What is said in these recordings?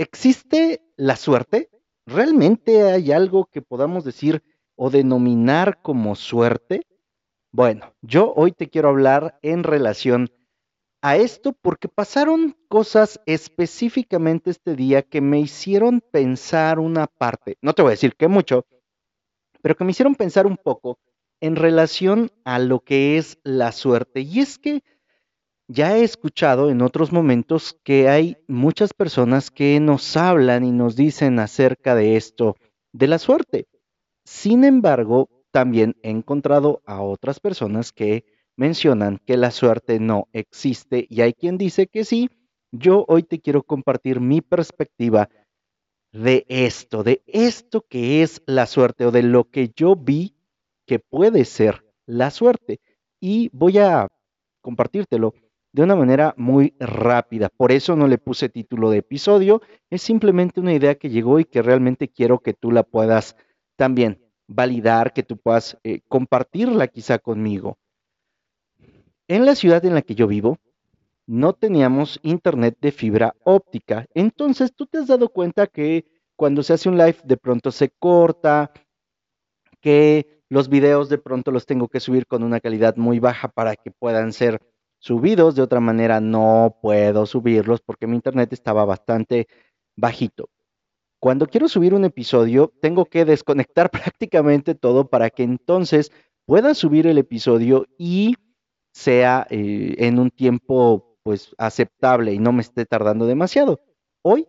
¿Existe la suerte? ¿Realmente hay algo que podamos decir o denominar como suerte? Bueno, yo hoy te quiero hablar en relación a esto porque pasaron cosas específicamente este día que me hicieron pensar una parte, no te voy a decir que mucho, pero que me hicieron pensar un poco en relación a lo que es la suerte. Y es que ya he escuchado en otros momentos que hay muchas personas que nos hablan y nos dicen acerca de esto, de la suerte. Sin embargo, también he encontrado a otras personas que mencionan que la suerte no existe y hay quien dice que sí. Yo hoy te quiero compartir mi perspectiva de esto, de esto que es la suerte o de lo que yo vi que puede ser la suerte. Y voy a compartírtelo de una manera muy rápida. Por eso no le puse título de episodio, es simplemente una idea que llegó y que realmente quiero que tú la puedas también validar, que tú puedas eh, compartirla quizá conmigo. En la ciudad en la que yo vivo, no teníamos internet de fibra óptica. Entonces, tú te has dado cuenta que cuando se hace un live de pronto se corta, que los videos de pronto los tengo que subir con una calidad muy baja para que puedan ser subidos, de otra manera no puedo subirlos porque mi internet estaba bastante bajito. Cuando quiero subir un episodio, tengo que desconectar prácticamente todo para que entonces pueda subir el episodio y sea eh, en un tiempo pues aceptable y no me esté tardando demasiado. Hoy,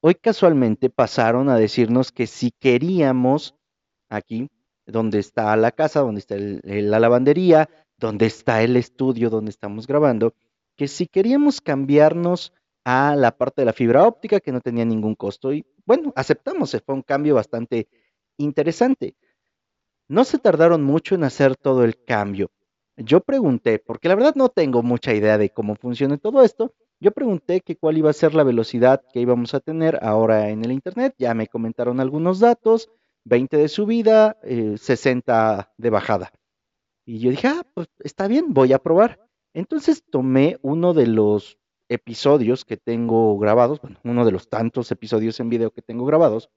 hoy casualmente pasaron a decirnos que si queríamos aquí, donde está la casa, donde está la lavandería, donde está el estudio donde estamos grabando, que si queríamos cambiarnos a la parte de la fibra óptica que no tenía ningún costo y bueno, aceptamos, fue un cambio bastante interesante. No se tardaron mucho en hacer todo el cambio. Yo pregunté, porque la verdad no tengo mucha idea de cómo funciona todo esto, yo pregunté que cuál iba a ser la velocidad que íbamos a tener ahora en el Internet, ya me comentaron algunos datos, 20 de subida, 60 eh, de bajada. Y yo dije, ah, pues está bien, voy a probar. Entonces tomé uno de los episodios que tengo grabados, bueno, uno de los tantos episodios en video que tengo grabados,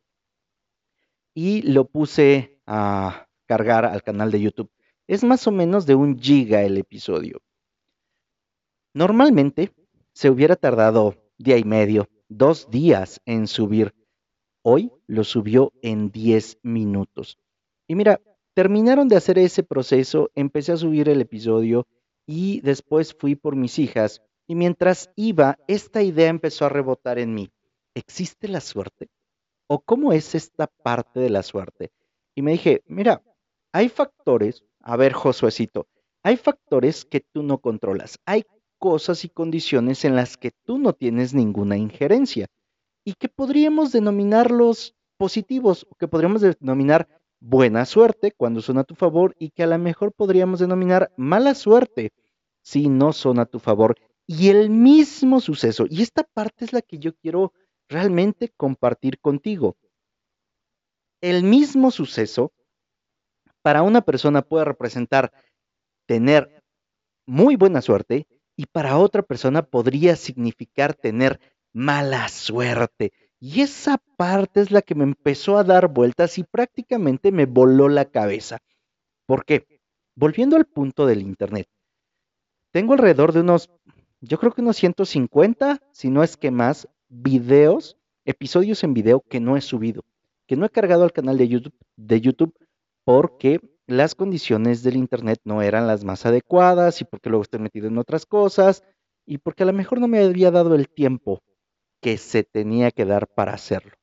y lo puse a cargar al canal de YouTube. Es más o menos de un giga el episodio. Normalmente se hubiera tardado día y medio, dos días en subir. Hoy lo subió en 10 minutos. Y mira, Terminaron de hacer ese proceso, empecé a subir el episodio y después fui por mis hijas y mientras iba, esta idea empezó a rebotar en mí. ¿Existe la suerte? ¿O cómo es esta parte de la suerte? Y me dije, mira, hay factores, a ver Josuecito, hay factores que tú no controlas, hay cosas y condiciones en las que tú no tienes ninguna injerencia y que podríamos denominarlos positivos o que podríamos denominar buena suerte cuando son a tu favor y que a lo mejor podríamos denominar mala suerte si no son a tu favor. Y el mismo suceso, y esta parte es la que yo quiero realmente compartir contigo. El mismo suceso para una persona puede representar tener muy buena suerte y para otra persona podría significar tener mala suerte. Y esa parte es la que me empezó a dar vueltas y prácticamente me voló la cabeza. ¿Por qué? Volviendo al punto del Internet. Tengo alrededor de unos, yo creo que unos 150, si no es que más, videos, episodios en video que no he subido, que no he cargado al canal de YouTube, de YouTube porque las condiciones del Internet no eran las más adecuadas y porque luego estoy metido en otras cosas y porque a lo mejor no me había dado el tiempo que se tenía que dar para hacerlo.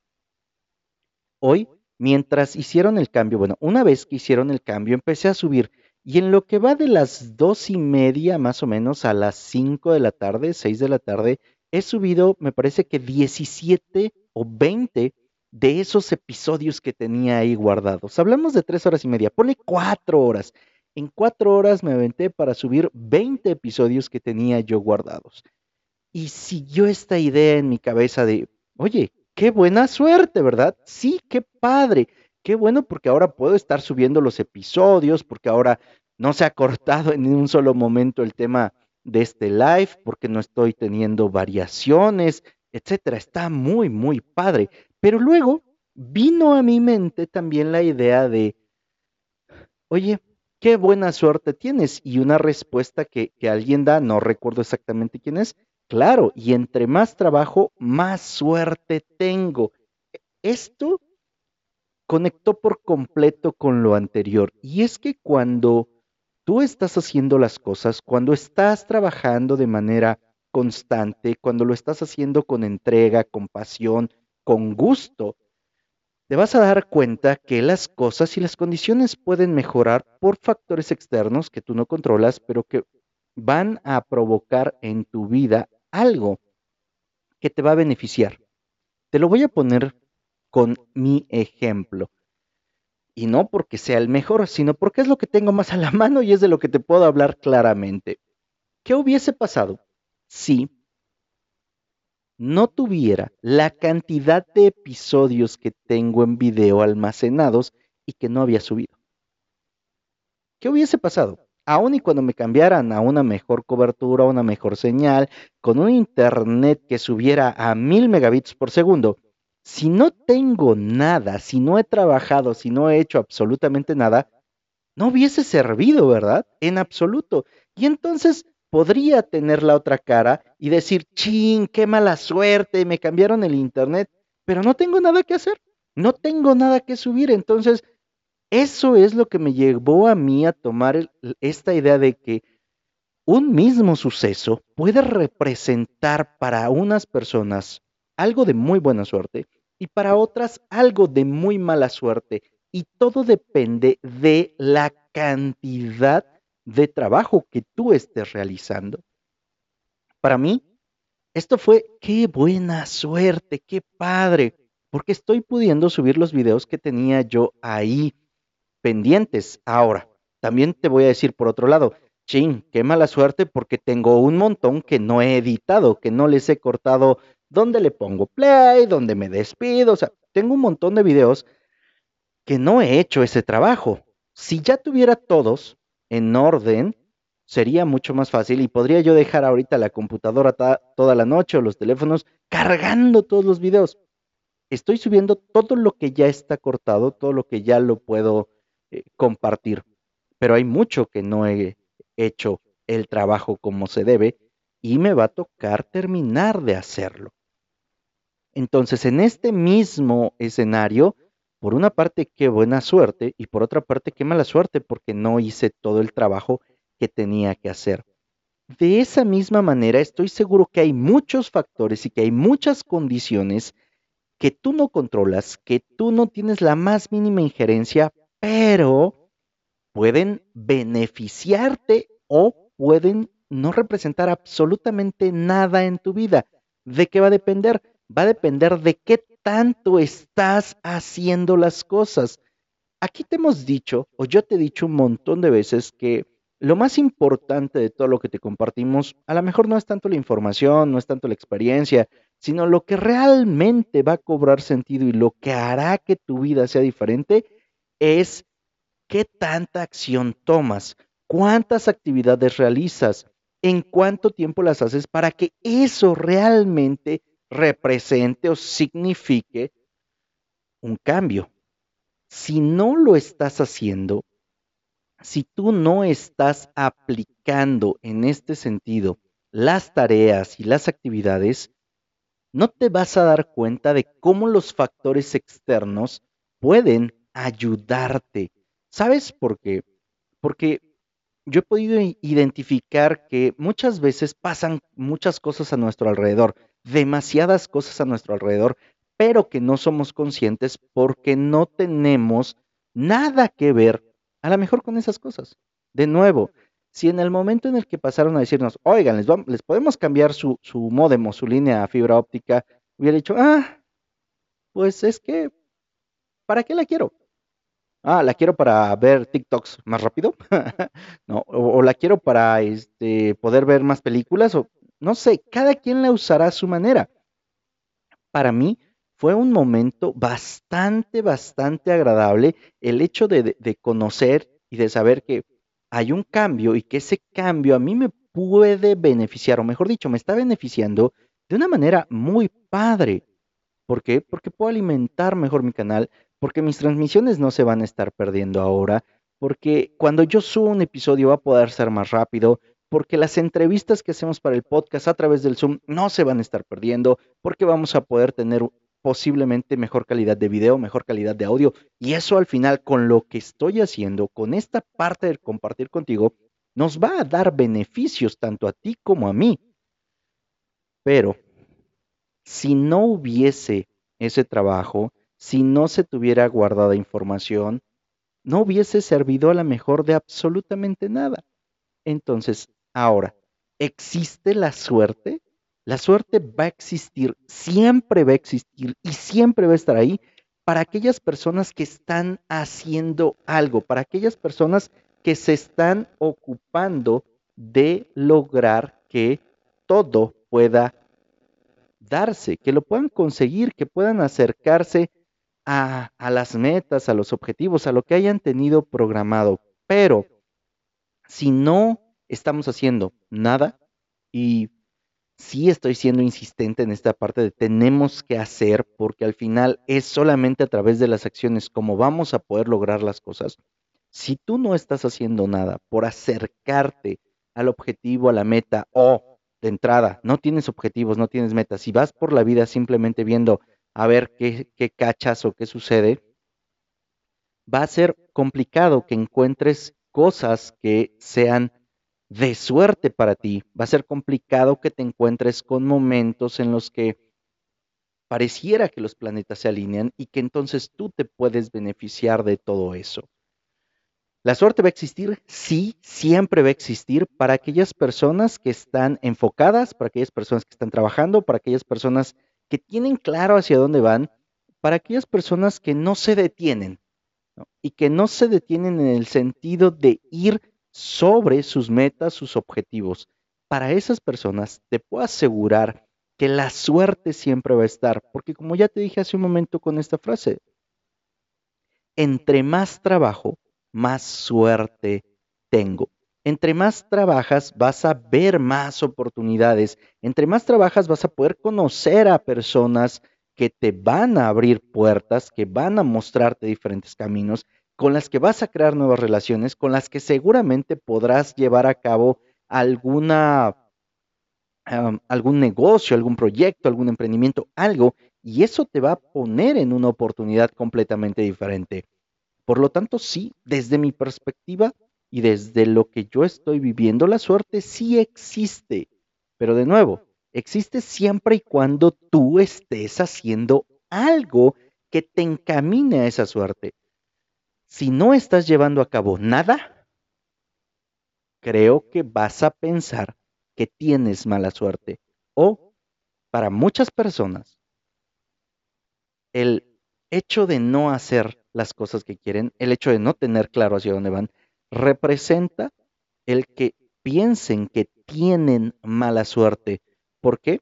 Hoy, mientras hicieron el cambio, bueno, una vez que hicieron el cambio, empecé a subir y en lo que va de las dos y media más o menos a las cinco de la tarde, seis de la tarde, he subido, me parece que 17 o 20 de esos episodios que tenía ahí guardados. Hablamos de tres horas y media, ponle cuatro horas. En cuatro horas me aventé para subir 20 episodios que tenía yo guardados y siguió esta idea en mi cabeza de, oye, qué buena suerte, ¿verdad? Sí, qué padre, qué bueno porque ahora puedo estar subiendo los episodios, porque ahora no se ha cortado en un solo momento el tema de este live, porque no estoy teniendo variaciones etcétera. Está muy, muy padre. Pero luego vino a mi mente también la idea de, oye, qué buena suerte tienes. Y una respuesta que, que alguien da, no recuerdo exactamente quién es, claro, y entre más trabajo, más suerte tengo. Esto conectó por completo con lo anterior. Y es que cuando tú estás haciendo las cosas, cuando estás trabajando de manera constante, cuando lo estás haciendo con entrega, con pasión, con gusto, te vas a dar cuenta que las cosas y las condiciones pueden mejorar por factores externos que tú no controlas, pero que van a provocar en tu vida algo que te va a beneficiar. Te lo voy a poner con mi ejemplo. Y no porque sea el mejor, sino porque es lo que tengo más a la mano y es de lo que te puedo hablar claramente. ¿Qué hubiese pasado si no tuviera la cantidad de episodios que tengo en video almacenados y que no había subido? ¿Qué hubiese pasado? Aún y cuando me cambiaran a una mejor cobertura, una mejor señal, con un internet que subiera a mil megabits por segundo, si no tengo nada, si no he trabajado, si no he hecho absolutamente nada, no hubiese servido, ¿verdad? En absoluto. Y entonces podría tener la otra cara y decir, ching, qué mala suerte, me cambiaron el internet, pero no tengo nada que hacer, no tengo nada que subir. Entonces, eso es lo que me llevó a mí a tomar esta idea de que un mismo suceso puede representar para unas personas algo de muy buena suerte y para otras algo de muy mala suerte. Y todo depende de la cantidad de trabajo que tú estés realizando. Para mí, esto fue qué buena suerte, qué padre, porque estoy pudiendo subir los videos que tenía yo ahí pendientes. Ahora, también te voy a decir por otro lado, ching, qué mala suerte porque tengo un montón que no he editado, que no les he cortado donde le pongo play, donde me despido, o sea, tengo un montón de videos que no he hecho ese trabajo. Si ya tuviera todos en orden, sería mucho más fácil y podría yo dejar ahorita la computadora toda la noche o los teléfonos cargando todos los videos. Estoy subiendo todo lo que ya está cortado, todo lo que ya lo puedo eh, compartir, pero hay mucho que no he hecho el trabajo como se debe y me va a tocar terminar de hacerlo. Entonces, en este mismo escenario, por una parte, qué buena suerte y por otra parte, qué mala suerte porque no hice todo el trabajo que tenía que hacer. De esa misma manera, estoy seguro que hay muchos factores y que hay muchas condiciones que tú no controlas, que tú no tienes la más mínima injerencia, pero pueden beneficiarte o pueden no representar absolutamente nada en tu vida. ¿De qué va a depender? Va a depender de qué tanto estás haciendo las cosas. Aquí te hemos dicho, o yo te he dicho un montón de veces que lo más importante de todo lo que te compartimos, a lo mejor no es tanto la información, no es tanto la experiencia, sino lo que realmente va a cobrar sentido y lo que hará que tu vida sea diferente es qué tanta acción tomas, cuántas actividades realizas, en cuánto tiempo las haces para que eso realmente represente o signifique un cambio. Si no lo estás haciendo, si tú no estás aplicando en este sentido las tareas y las actividades, no te vas a dar cuenta de cómo los factores externos pueden ayudarte. ¿Sabes por qué? Porque yo he podido identificar que muchas veces pasan muchas cosas a nuestro alrededor, demasiadas cosas a nuestro alrededor, pero que no somos conscientes porque no tenemos nada que ver a lo mejor con esas cosas. De nuevo, si en el momento en el que pasaron a decirnos, oigan, les, les podemos cambiar su, su modem o su línea a fibra óptica, hubiera dicho, ah, pues es que, ¿para qué la quiero? Ah, la quiero para ver TikToks más rápido. no, o, la quiero para este, poder ver más películas, o no sé, cada quien la usará a su manera. Para mí fue un momento bastante, bastante agradable el hecho de, de conocer y de saber que hay un cambio y que ese cambio a mí me puede beneficiar, o mejor dicho, me está beneficiando de de una manera muy padre. ¿Por qué? Porque puedo alimentar mejor mi canal, porque mis transmisiones no se van a estar perdiendo ahora, porque cuando yo subo un episodio va a poder ser más rápido, porque las entrevistas que hacemos para el podcast a través del Zoom no se van a estar perdiendo, porque vamos a poder tener posiblemente mejor calidad de video, mejor calidad de audio. Y eso al final, con lo que estoy haciendo, con esta parte de compartir contigo, nos va a dar beneficios tanto a ti como a mí. Pero si no hubiese ese trabajo, si no se tuviera guardada información, no hubiese servido a la mejor de absolutamente nada. Entonces, ahora, ¿existe la suerte? La suerte va a existir, siempre va a existir y siempre va a estar ahí para aquellas personas que están haciendo algo, para aquellas personas que se están ocupando de lograr que todo pueda darse, que lo puedan conseguir, que puedan acercarse a, las metas, a los objetivos, a lo que hayan tenido programado. Pero si no estamos haciendo nada, y sí estoy siendo insistente en esta parte de tenemos que hacer, porque al final es solamente a través de las acciones como vamos a poder lograr las cosas. Si tú no estás haciendo nada por acercarte al objetivo, a la meta, o de entrada, no tienes objetivos, no tienes metas, si vas por la vida simplemente viendo a ver qué, cachas o qué sucede, va a ser complicado que encuentres cosas que sean de suerte para ti. Va a ser complicado que te encuentres con momentos en los que pareciera que los planetas se alinean y que entonces tú te puedes beneficiar de todo eso. La suerte va a existir, sí, siempre va a existir para aquellas personas que están enfocadas, para aquellas personas que están trabajando, para aquellas personas que tienen claro hacia dónde van, para aquellas personas que no se detienen y que no se detienen en el sentido de ir sobre sus metas, sus objetivos. Para esas personas te puedo asegurar que la suerte siempre va a estar, porque como ya te dije hace un momento con esta frase, entre más trabajo, más suerte tengo. Entre más trabajas, vas a ver más oportunidades. Entre más trabajas, vas a poder conocer a personas que te van a abrir puertas, que van a mostrarte diferentes caminos con las que vas a crear nuevas relaciones, con las que seguramente podrás llevar a cabo alguna, algún negocio, algún proyecto, algún emprendimiento, algo, y eso te va a poner en una oportunidad completamente diferente. Por lo tanto, sí, desde mi perspectiva y desde lo que yo estoy viviendo, la suerte sí existe, pero de nuevo, existe siempre y cuando tú estés haciendo algo que te encamine a esa suerte si no estás llevando a cabo nada, creo que vas a pensar que tienes mala suerte. O para muchas personas, el hecho de no hacer las cosas que quieren, el hecho de no tener claro hacia dónde van, representa el que piensen que tienen mala suerte. ¿Por qué?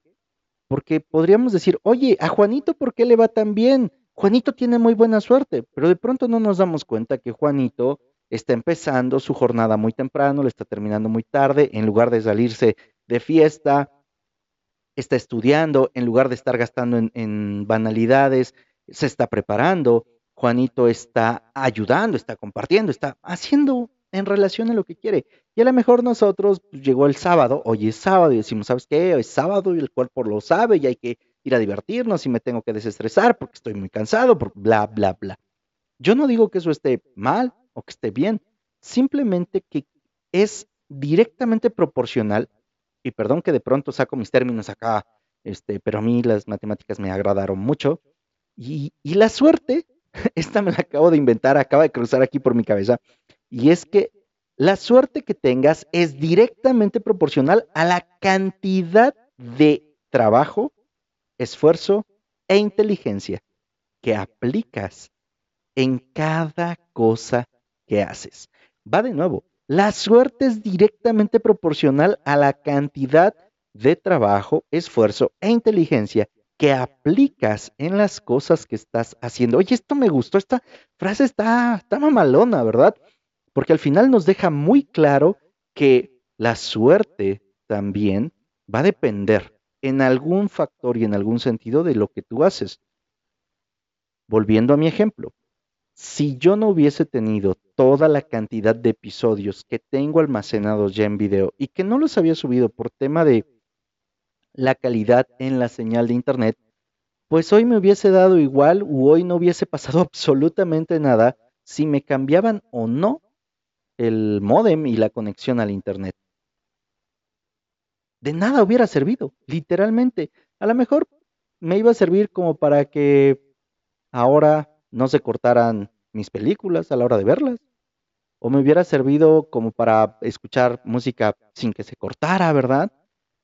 Porque podríamos decir, oye, a Juanito, ¿por qué le va tan bien? Juanito tiene muy buena suerte, pero de pronto no nos damos cuenta que Juanito está empezando su jornada muy temprano, le está terminando muy tarde, en lugar de salirse de fiesta, está estudiando, en lugar de estar gastando en, banalidades, se está preparando, Juanito está ayudando, está compartiendo, está haciendo en relación a lo que quiere. Y a lo mejor nosotros pues, llegó el sábado, hoy es sábado y decimos, ¿sabes qué? Hoy es sábado y el cuerpo lo sabe y hay que ir a divertirnos y me tengo que desestresar porque estoy muy cansado, por bla, bla, bla. Yo no digo que eso esté mal o que esté bien, simplemente que es directamente proporcional, y perdón que de pronto saco mis términos acá, este, pero a mí las matemáticas me agradaron mucho, y, y la suerte, esta me la acabo de inventar, acaba de cruzar aquí por mi cabeza, y es que la suerte que tengas es directamente proporcional a la cantidad de trabajo esfuerzo e inteligencia que aplicas en cada cosa que haces. Va de nuevo, la suerte es directamente proporcional a la cantidad de trabajo, esfuerzo e inteligencia que aplicas en las cosas que estás haciendo. Oye, esto me gustó, esta frase está, está mamalona, ¿verdad? Porque al final nos deja muy claro que la suerte también va a depender en algún factor y en algún sentido de lo que tú haces. Volviendo a mi ejemplo, si yo no hubiese tenido toda la cantidad de episodios que tengo almacenados ya en video y que no los había subido por tema de la calidad en la señal de internet, pues hoy me hubiese dado igual o hoy no hubiese pasado absolutamente nada si me cambiaban o no el modem y la conexión al internet. De nada hubiera servido, literalmente. A lo mejor me iba a servir como para que ahora no se cortaran mis películas a la hora de verlas. O me hubiera servido como para escuchar música sin que se cortara, ¿verdad?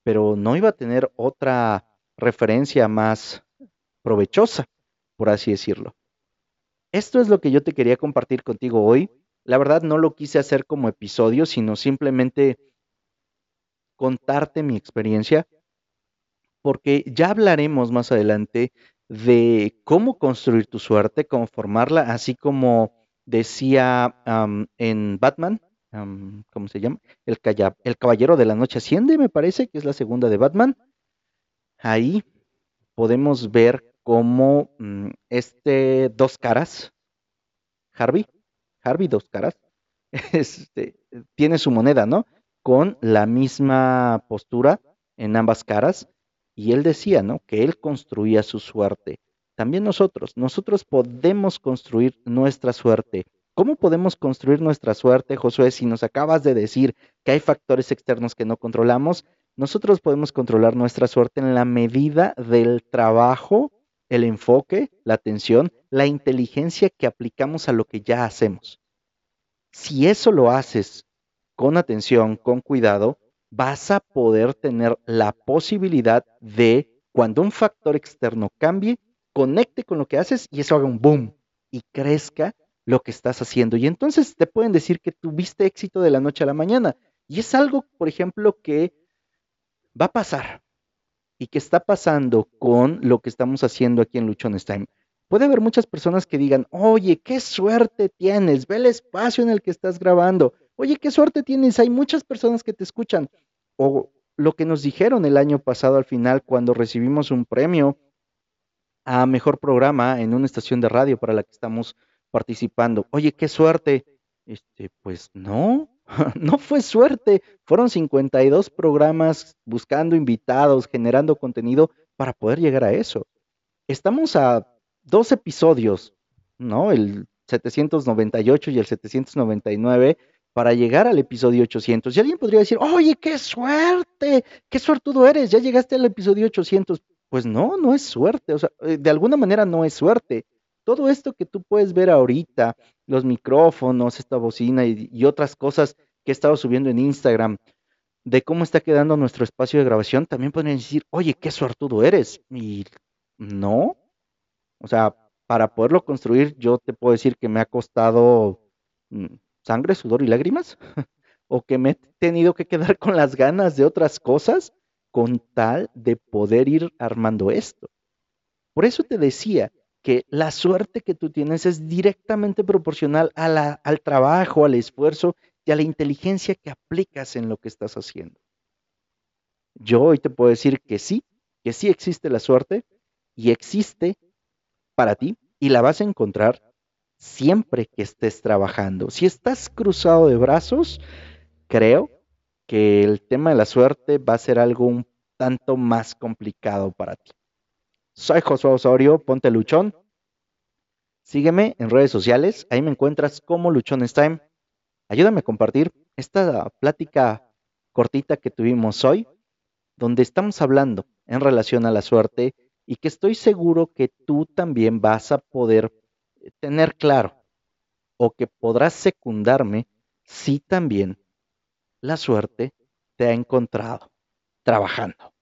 Pero no iba a tener otra referencia más provechosa, por así decirlo. Esto es lo que yo te quería compartir contigo hoy. La verdad no lo quise hacer como episodio, sino simplemente contarte mi experiencia, porque ya hablaremos más adelante de cómo construir tu suerte, cómo formarla, así como decía en Batman, ¿cómo se llama? El, el Caballero de la Noche Asciende, me parece, que es la segunda de Batman. Ahí podemos ver cómo mm, este dos caras, Harvey, Harvey dos caras, este, tiene su moneda, ¿no? Con la misma postura en ambas caras y él decía, ¿no? Que él construía su suerte. También nosotros, nosotros podemos construir nuestra suerte. ¿Cómo podemos construir nuestra suerte, Josué? Si nos acabas de decir que hay factores externos que no controlamos, nosotros podemos controlar nuestra suerte en la medida del trabajo, el enfoque, la atención, la inteligencia que aplicamos a lo que ya hacemos. Si eso lo haces con atención, con cuidado, vas a poder tener la posibilidad de, cuando un factor externo cambie, conecte con lo que haces y eso haga un boom y crezca lo que estás haciendo. Y entonces te pueden decir que tuviste éxito de la noche a la mañana. Y es algo, por ejemplo, que va a pasar y que está pasando con lo que estamos haciendo aquí en Luchones Time. Puede haber muchas personas que digan, oye, qué suerte tienes, ve el espacio en el que estás grabando, oye, qué suerte tienes, hay muchas personas que te escuchan. O lo que nos dijeron el año pasado al final cuando recibimos un premio a mejor programa en una estación de radio para la que estamos participando. Oye, qué suerte. Este, pues no, no fue suerte. Fueron 52 programas buscando invitados, generando contenido para poder llegar a eso. Estamos a dos episodios, ¿no? El 798 y el 799 para llegar al episodio 800. Y alguien podría decir, oye, qué suerte, qué suertudo eres, ya llegaste al episodio 800. Pues no, no es suerte, o sea, eh, de alguna manera no es suerte. Todo esto que tú puedes ver ahorita, los micrófonos, esta bocina y, otras cosas que he estado subiendo en Instagram, de cómo está quedando nuestro espacio de grabación, también podrían decir, oye, qué suertudo eres. Y no, o sea, para poderlo construir, yo te puedo decir que me ha costado mm, sangre, sudor y lágrimas, o que me he tenido que quedar con las ganas de otras cosas con tal de poder ir armando esto. Por eso te decía que la suerte que tú tienes es directamente proporcional al trabajo, al esfuerzo y a la inteligencia que aplicas en lo que estás haciendo. Yo hoy te puedo decir que sí, que sí existe la suerte y existe para ti y la vas a encontrar siempre que estés trabajando. Si estás cruzado de brazos, creo que el tema de la suerte va a ser algo un tanto más complicado para ti. Soy Josué Osorio, ponte luchón. Sígueme en redes sociales, ahí me encuentras como Luchones Time. Ayúdame a compartir esta plática cortita que tuvimos hoy, donde estamos hablando en relación a la suerte y que estoy seguro que tú también vas a poder tener claro o que podrás secundarme si también la suerte te ha encontrado trabajando.